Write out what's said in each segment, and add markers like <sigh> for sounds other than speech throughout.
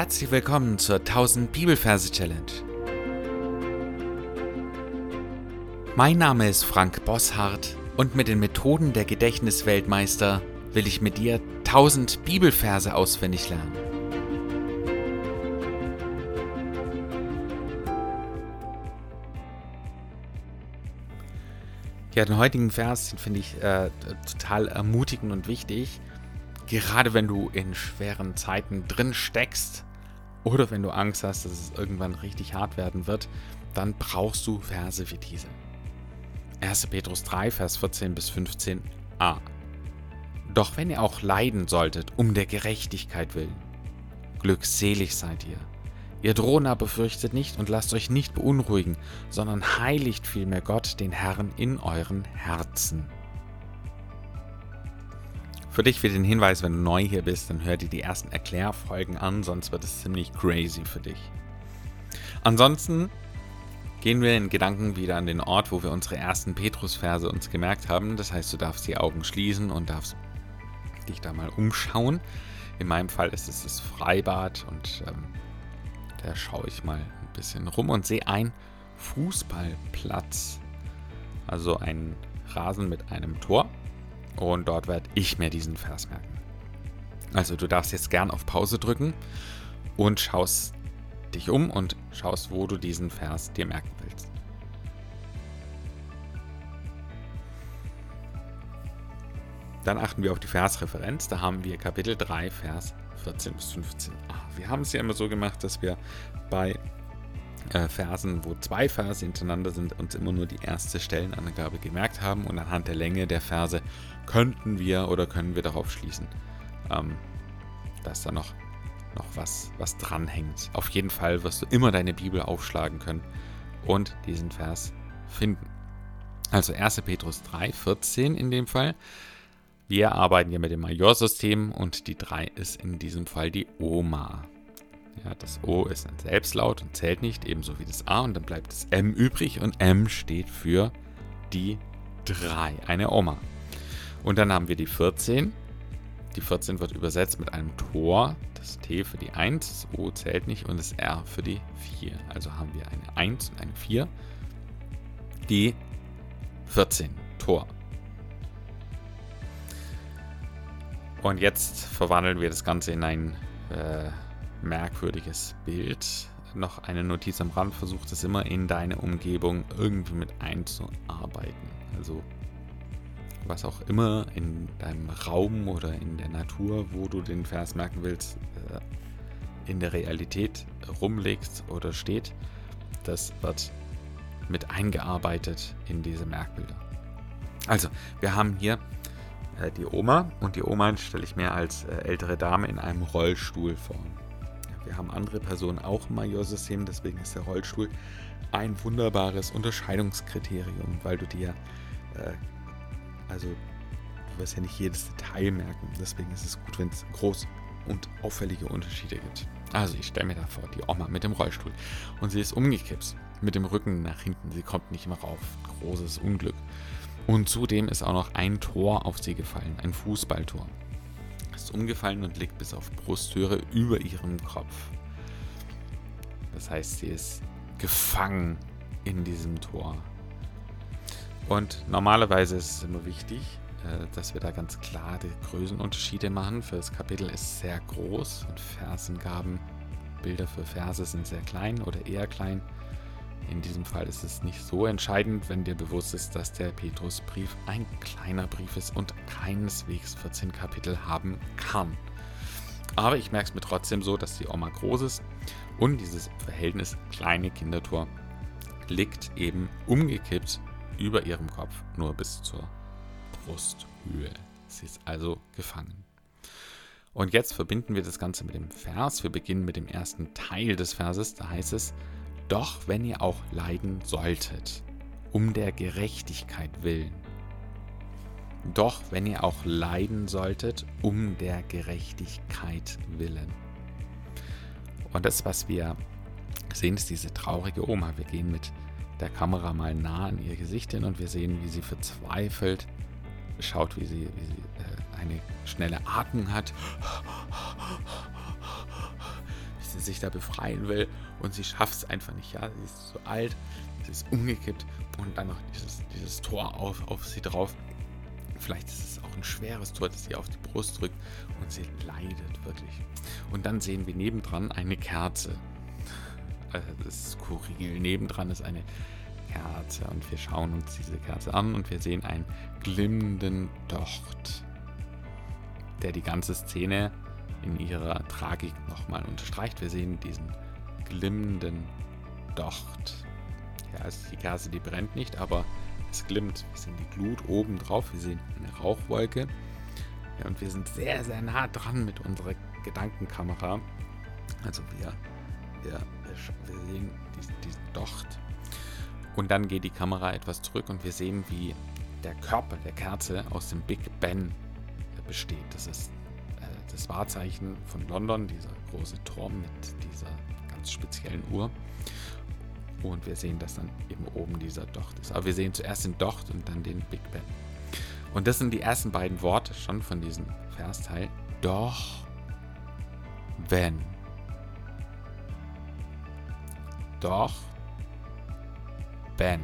Herzlich willkommen zur 1000 Bibelverse Challenge. Mein Name ist Frank Bosshardt und mit den Methoden der Gedächtnisweltmeister will ich mit dir 1000 Bibelverse auswendig lernen. Ja, den heutigen Vers, finde ich äh, total ermutigend und wichtig gerade wenn du in schweren Zeiten drin steckst oder wenn du Angst hast, dass es irgendwann richtig hart werden wird, dann brauchst du Verse wie diese. 1. Petrus 3, Vers 14 bis 15a. Doch wenn ihr auch leiden solltet, um der Gerechtigkeit willen, glückselig seid ihr. Ihr drohen aber fürchtet nicht und lasst euch nicht beunruhigen, sondern heiligt vielmehr Gott, den Herrn, in euren Herzen. Für dich für den Hinweis, wenn du neu hier bist, dann hör dir die ersten Erklärfolgen an, sonst wird es ziemlich crazy für dich. Ansonsten gehen wir in Gedanken wieder an den Ort, wo wir unsere ersten Petrus-Verse uns gemerkt haben. Das heißt, du darfst die Augen schließen und darfst dich da mal umschauen. In meinem Fall ist es das Freibad und ähm, da schaue ich mal ein bisschen rum und sehe einen Fußballplatz. Also einen Rasen mit einem Tor. Und dort werde ich mir diesen Vers merken. Also du darfst jetzt gern auf Pause drücken und schaust dich um und schaust, wo du diesen Vers dir merken willst. Dann achten wir auf die Versreferenz. Da haben wir Kapitel 3, Vers 14 bis 15. Ah, wir haben es ja immer so gemacht, dass wir bei äh, Versen, wo zwei Verse hintereinander sind, uns immer nur die erste Stellenangabe gemerkt haben und anhand der Länge der Verse könnten wir oder können wir darauf schließen, ähm, dass da noch, noch was, was dranhängt. Auf jeden Fall wirst du immer deine Bibel aufschlagen können und diesen Vers finden. Also 1. Petrus 3, 14 in dem Fall. Wir arbeiten ja mit dem Majorsystem und die 3 ist in diesem Fall die Oma. Ja, das O ist ein Selbstlaut und zählt nicht, ebenso wie das A. Und dann bleibt das M übrig und M steht für die 3, eine Oma. Und dann haben wir die 14. Die 14 wird übersetzt mit einem Tor. Das T für die 1, das O zählt nicht und das R für die 4. Also haben wir eine 1 und eine 4. Die 14, Tor. Und jetzt verwandeln wir das Ganze in ein äh, merkwürdiges Bild. Noch eine Notiz am Rand, versucht es immer in deine Umgebung irgendwie mit einzuarbeiten. Also was auch immer in deinem Raum oder in der Natur, wo du den Vers merken willst, äh, in der Realität rumlegst oder steht, das wird mit eingearbeitet in diese Merkbilder. Also, wir haben hier äh, die Oma und die Oma stelle ich mir als äh, ältere Dame in einem Rollstuhl vor. Wir haben andere Personen auch im Majorsystem, deswegen ist der Rollstuhl ein wunderbares Unterscheidungskriterium, weil du dir, äh, also du wirst ja nicht jedes Detail merken, deswegen ist es gut, wenn es groß und auffällige Unterschiede gibt. Also ich stelle mir da vor, die Oma mit dem Rollstuhl. Und sie ist umgekippt, mit dem Rücken nach hinten, sie kommt nicht mehr rauf, großes Unglück. Und zudem ist auch noch ein Tor auf sie gefallen, ein Fußballtor ist umgefallen und liegt bis auf Brusthöhe über ihrem Kopf. Das heißt, sie ist gefangen in diesem Tor. Und normalerweise ist es immer wichtig, äh, dass wir da ganz klar die Größenunterschiede machen. Für das Kapitel ist sehr groß und Versengaben, Bilder für Verse sind sehr klein oder eher klein. In diesem Fall ist es nicht so entscheidend, wenn dir bewusst ist, dass der Petrusbrief ein kleiner Brief ist und keineswegs 14 Kapitel haben kann. Aber ich merke es mir trotzdem so, dass die Oma groß ist und dieses Verhältnis kleine Kindertor liegt eben umgekippt über ihrem Kopf nur bis zur Brusthöhe. Sie ist also gefangen. Und jetzt verbinden wir das Ganze mit dem Vers. Wir beginnen mit dem ersten Teil des Verses. Da heißt es, doch wenn ihr auch leiden solltet, um der Gerechtigkeit willen. Doch wenn ihr auch leiden solltet, um der Gerechtigkeit willen. Und das, was wir sehen, ist diese traurige Oma. Wir gehen mit der Kamera mal nah an ihr Gesicht hin und wir sehen, wie sie verzweifelt schaut, wie sie, wie sie äh, eine schnelle Atmung hat. Sie sich da befreien will und sie schafft es einfach nicht. Ja, sie ist so alt, sie ist umgekippt und dann noch dieses, dieses Tor auf, auf sie drauf. Vielleicht ist es auch ein schweres Tor, das sie auf die Brust drückt und sie leidet wirklich. Und dann sehen wir nebendran eine Kerze. Also das ist skurril. Nebendran ist eine Kerze und wir schauen uns diese Kerze an und wir sehen einen glimmenden Docht, der die ganze Szene in ihrer Tragik nochmal unterstreicht. Wir sehen diesen glimmenden Docht. Ja, also die Kerze, die brennt nicht, aber es glimmt. Wir sehen die Glut oben drauf, wir sehen eine Rauchwolke. Ja, und wir sind sehr, sehr nah dran mit unserer Gedankenkamera. Also wir, wir, wir sehen diesen, diesen Docht. Und dann geht die Kamera etwas zurück und wir sehen, wie der Körper der Kerze aus dem Big Ben besteht. Das ist das Wahrzeichen von London, dieser große Turm mit dieser ganz speziellen Uhr. Und wir sehen, dass dann eben oben dieser Docht ist. Aber wir sehen zuerst den Docht und dann den Big Ben. Und das sind die ersten beiden Worte schon von diesem Versteil. Doch, wenn. Doch, Ben.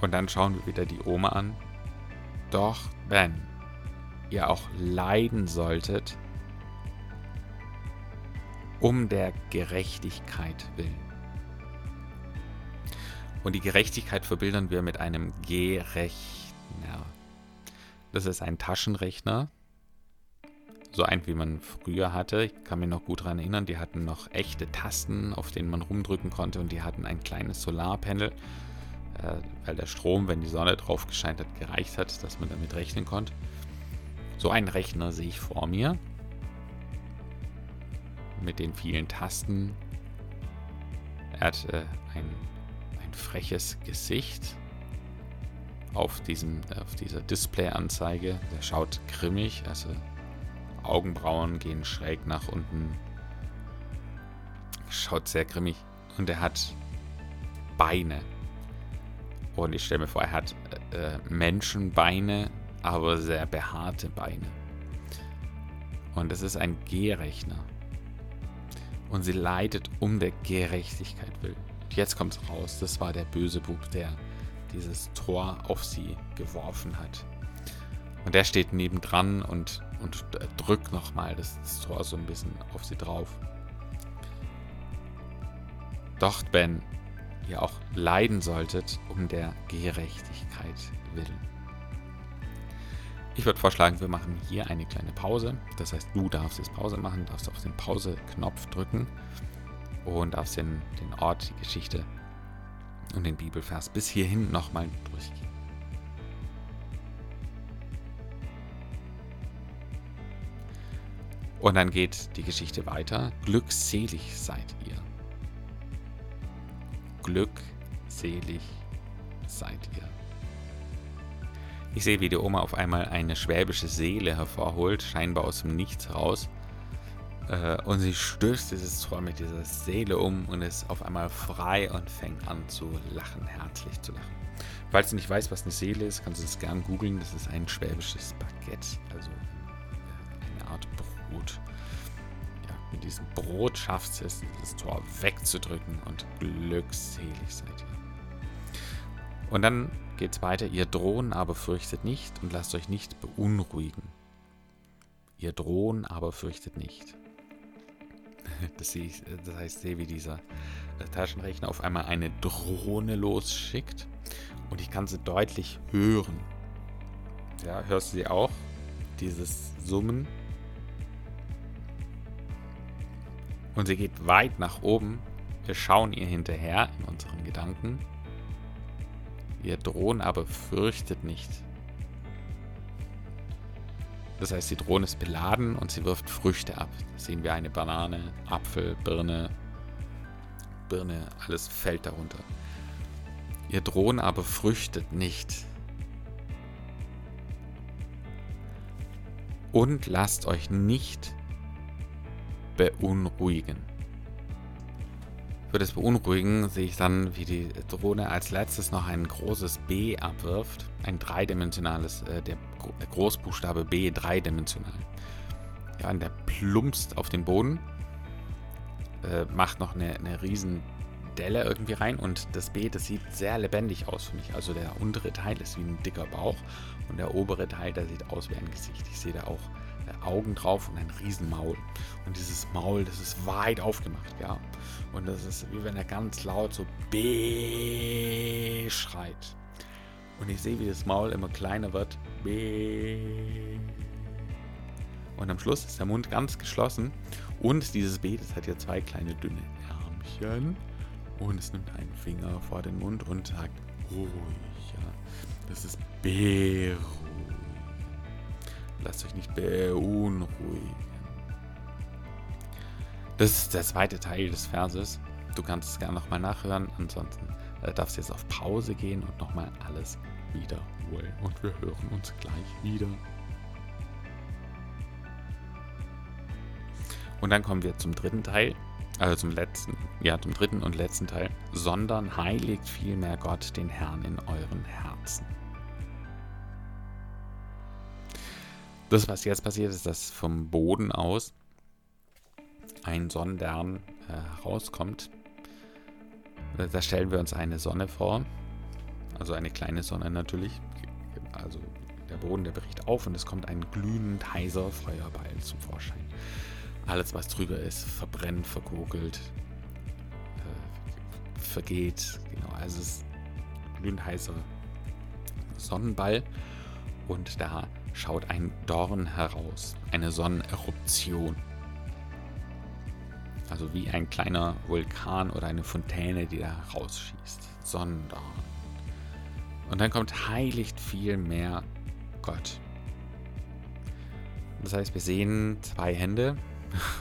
Und dann schauen wir wieder die Oma an. Doch, wenn ihr auch leiden solltet, um der Gerechtigkeit willen. Und die Gerechtigkeit verbildern wir mit einem G-Rechner. Das ist ein Taschenrechner, so ein, wie man früher hatte. Ich kann mich noch gut daran erinnern, die hatten noch echte Tasten, auf denen man rumdrücken konnte und die hatten ein kleines Solarpanel, äh, weil der Strom, wenn die Sonne drauf gescheint hat, gereicht hat, dass man damit rechnen konnte. So einen Rechner sehe ich vor mir mit den vielen Tasten. Er hat äh, ein, ein freches Gesicht auf, diesem, auf dieser Display-Anzeige. Der schaut grimmig, also Augenbrauen gehen schräg nach unten. Schaut sehr grimmig. Und er hat Beine. Und ich stelle mir vor, er hat äh, Menschenbeine, aber sehr behaarte Beine. Und es ist ein G-Rechner. Und sie leidet um der Gerechtigkeit willen. Und jetzt kommt es raus, das war der böse Bub, der dieses Tor auf sie geworfen hat. Und der steht nebendran und, und drückt nochmal das Tor so ein bisschen auf sie drauf. Doch, Ben, ihr auch leiden solltet um der Gerechtigkeit willen. Ich würde vorschlagen, wir machen hier eine kleine Pause. Das heißt, du darfst jetzt Pause machen, darfst auf den Pause-Knopf drücken und darfst den, den Ort, die Geschichte und den Bibelvers bis hierhin nochmal durchgehen. Und dann geht die Geschichte weiter. Glückselig seid ihr. Glückselig seid ihr. Ich sehe, wie die Oma auf einmal eine schwäbische Seele hervorholt, scheinbar aus dem Nichts heraus. Äh, und sie stößt dieses Tor mit dieser Seele um und ist auf einmal frei und fängt an zu lachen, herzlich zu lachen. Falls du nicht weißt, was eine Seele ist, kannst du es gern googeln. Das ist ein schwäbisches Baguette, also äh, eine Art Brot. Ja, mit diesem Brot schafft es, dieses Tor wegzudrücken und glückselig seid ihr. Und dann geht's weiter. Ihr drohen, aber fürchtet nicht und lasst euch nicht beunruhigen. Ihr drohen, aber fürchtet nicht. <laughs> Das, ich, das heißt, sehe, wie dieser Taschenrechner auf einmal eine Drohne losschickt und ich kann sie deutlich hören. Ja, hörst du sie auch? Dieses Summen. Und sie geht weit nach oben. Wir schauen ihr hinterher in unseren Gedanken. Ihr Drohnen aber fürchtet nicht. Das heißt, die Drohne ist beladen und sie wirft Früchte ab. Da sehen wir eine Banane, Apfel, Birne, Birne, alles fällt darunter. Ihr Drohnen aber fürchtet nicht. Und lasst euch nicht beunruhigen. Für das Beunruhigen sehe ich dann, wie die Drohne als letztes noch ein großes B abwirft. Ein dreidimensionales, äh, der Großbuchstabe B dreidimensional. Ja, und der plumpst auf den Boden, äh, macht noch eine, eine riesen Delle irgendwie rein und das Beet, das sieht sehr lebendig aus für mich. Also der untere Teil ist wie ein dicker Bauch und der obere Teil, der sieht aus wie ein Gesicht. Ich sehe da auch äh, Augen drauf und ein Riesenmaul. Und dieses Maul, das ist weit aufgemacht, ja. Und das ist wie wenn er ganz laut so B schreit. Und ich sehe, wie das Maul immer kleiner wird. B. Und am Schluss ist der Mund ganz geschlossen. Und dieses B, das hat hier zwei kleine dünne Ärmchen. Und es nimmt einen Finger vor den Mund und sagt, ruhig, ja. Das ist beruhig. Lasst euch nicht beunruhigen. Das ist der zweite Teil des Verses. Du kannst es gerne nochmal nachhören. Ansonsten äh, darfst du jetzt auf Pause gehen und nochmal alles wiederholen. Und wir hören uns gleich wieder. Und dann kommen wir zum dritten Teil also zum letzten, ja, zum dritten und letzten Teil, sondern heiligt vielmehr Gott den Herrn in euren Herzen. Das, was jetzt passiert, ist, dass vom Boden aus ein Sonnenstern äh, herauskommt. Da stellen wir uns eine Sonne vor, also eine kleine Sonne natürlich. Also der Boden, der bricht auf und es kommt ein glühend heißer Feuerball zum Vorschein. Alles, was drüber ist, verbrennt, verkokelt, äh, vergeht. Genau, also es ist ein glühend heißer Sonnenball und da schaut ein Dorn heraus, eine Sonneneruption. Also wie ein kleiner Vulkan oder eine Fontäne, die da rausschießt. Sonnendorn. Und dann kommt heiligt viel mehr Gott. Das heißt, wir sehen zwei Hände,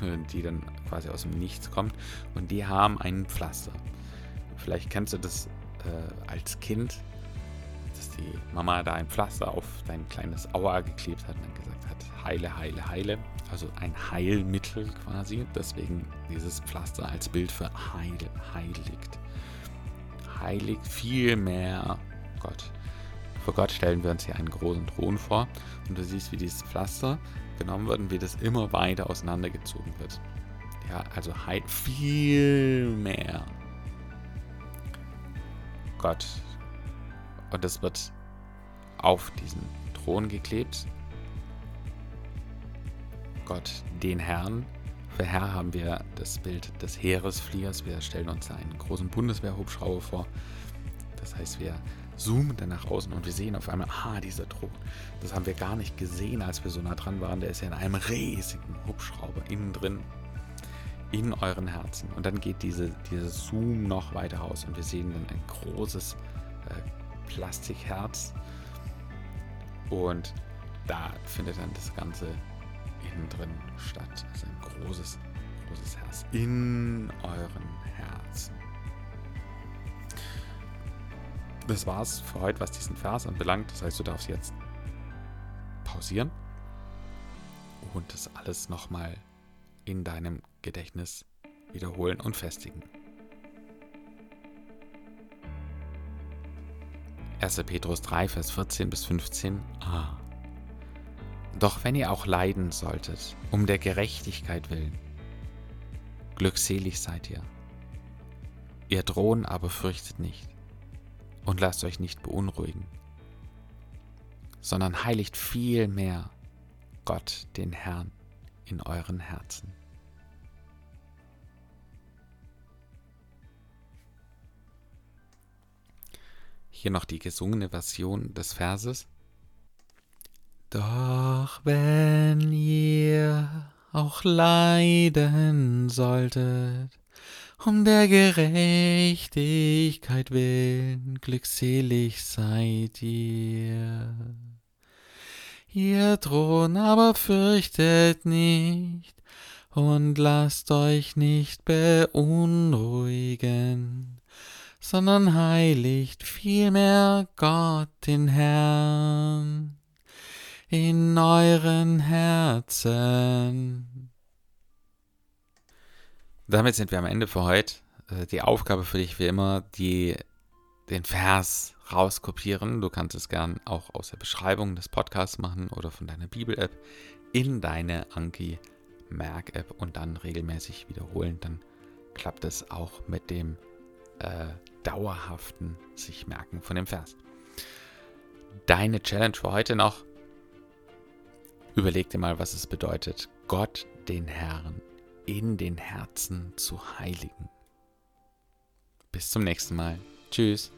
<laughs> die dann quasi aus dem Nichts kommt. Und die haben ein Pflaster. Vielleicht kennst du das äh, als Kind, dass die Mama da ein Pflaster auf dein kleines Auer geklebt hat und dann gesagt hat, heile, heile, heile. Also ein Heilmittel quasi. Deswegen dieses Pflaster als Bild für heil, heiligt. Heiligt viel mehr Gott. Vor Gott stellen wir uns hier einen großen Thron vor und du siehst, wie dieses Pflaster genommen wird und wie das immer weiter auseinandergezogen wird. Ja, also halt viel mehr Gott. Und das wird auf diesen Thron geklebt. Gott, den Herrn. Für Herr haben wir das Bild des Heeresfliegers. Wir stellen uns einen großen Bundeswehrhubschrauber vor. Das heißt, wir zoomen dann nach außen und wir sehen auf einmal, ah, dieser Thron. Das haben wir gar nicht gesehen, als wir so nah dran waren. Der ist ja in einem riesigen Hubschrauber innen drin, in euren Herzen. Und dann geht diese, dieser Zoom noch weiter raus und wir sehen dann ein großes äh, Plastikherz. Und da findet dann das Ganze innen drin statt. Also ein großes, großes Herz in euren Herzen das war's für heute, was diesen Vers anbelangt. Das heißt, du darfst jetzt pausieren und das alles nochmal in deinem Gedächtnis wiederholen und festigen. 1. Petrus 3, Vers 14 bis 15a. Ah. Doch wenn ihr auch leiden solltet, um der Gerechtigkeit willen, glückselig seid ihr. Ihr drohen aber fürchtet nicht und lasst euch nicht beunruhigen, sondern heiligt vielmehr Gott, den Herrn, in euren Herzen. Hier noch die gesungene Version des Verses. Doch wenn ihr auch leiden solltet, um der Gerechtigkeit willen, glückselig seid ihr. Ihr Thron aber fürchtet nicht und lasst euch nicht beunruhigen, sondern heiligt vielmehr Gott den Herrn in euren Herzen damit sind wir am Ende für heute. Äh, die Aufgabe für dich wie immer, die, den Vers rauskopieren. Du kannst es gern auch aus der Beschreibung des Podcasts machen oder von deiner Bibel-App in deine Anki Merk-App und dann regelmäßig wiederholen. Dann klappt es auch mit dem äh, dauerhaften sich merken von dem Vers. Deine Challenge für heute noch. Überleg dir mal, was es bedeutet, Gott, den Herrn, in den Herzen zu heiligen. Bis zum nächsten Mal. Tschüss.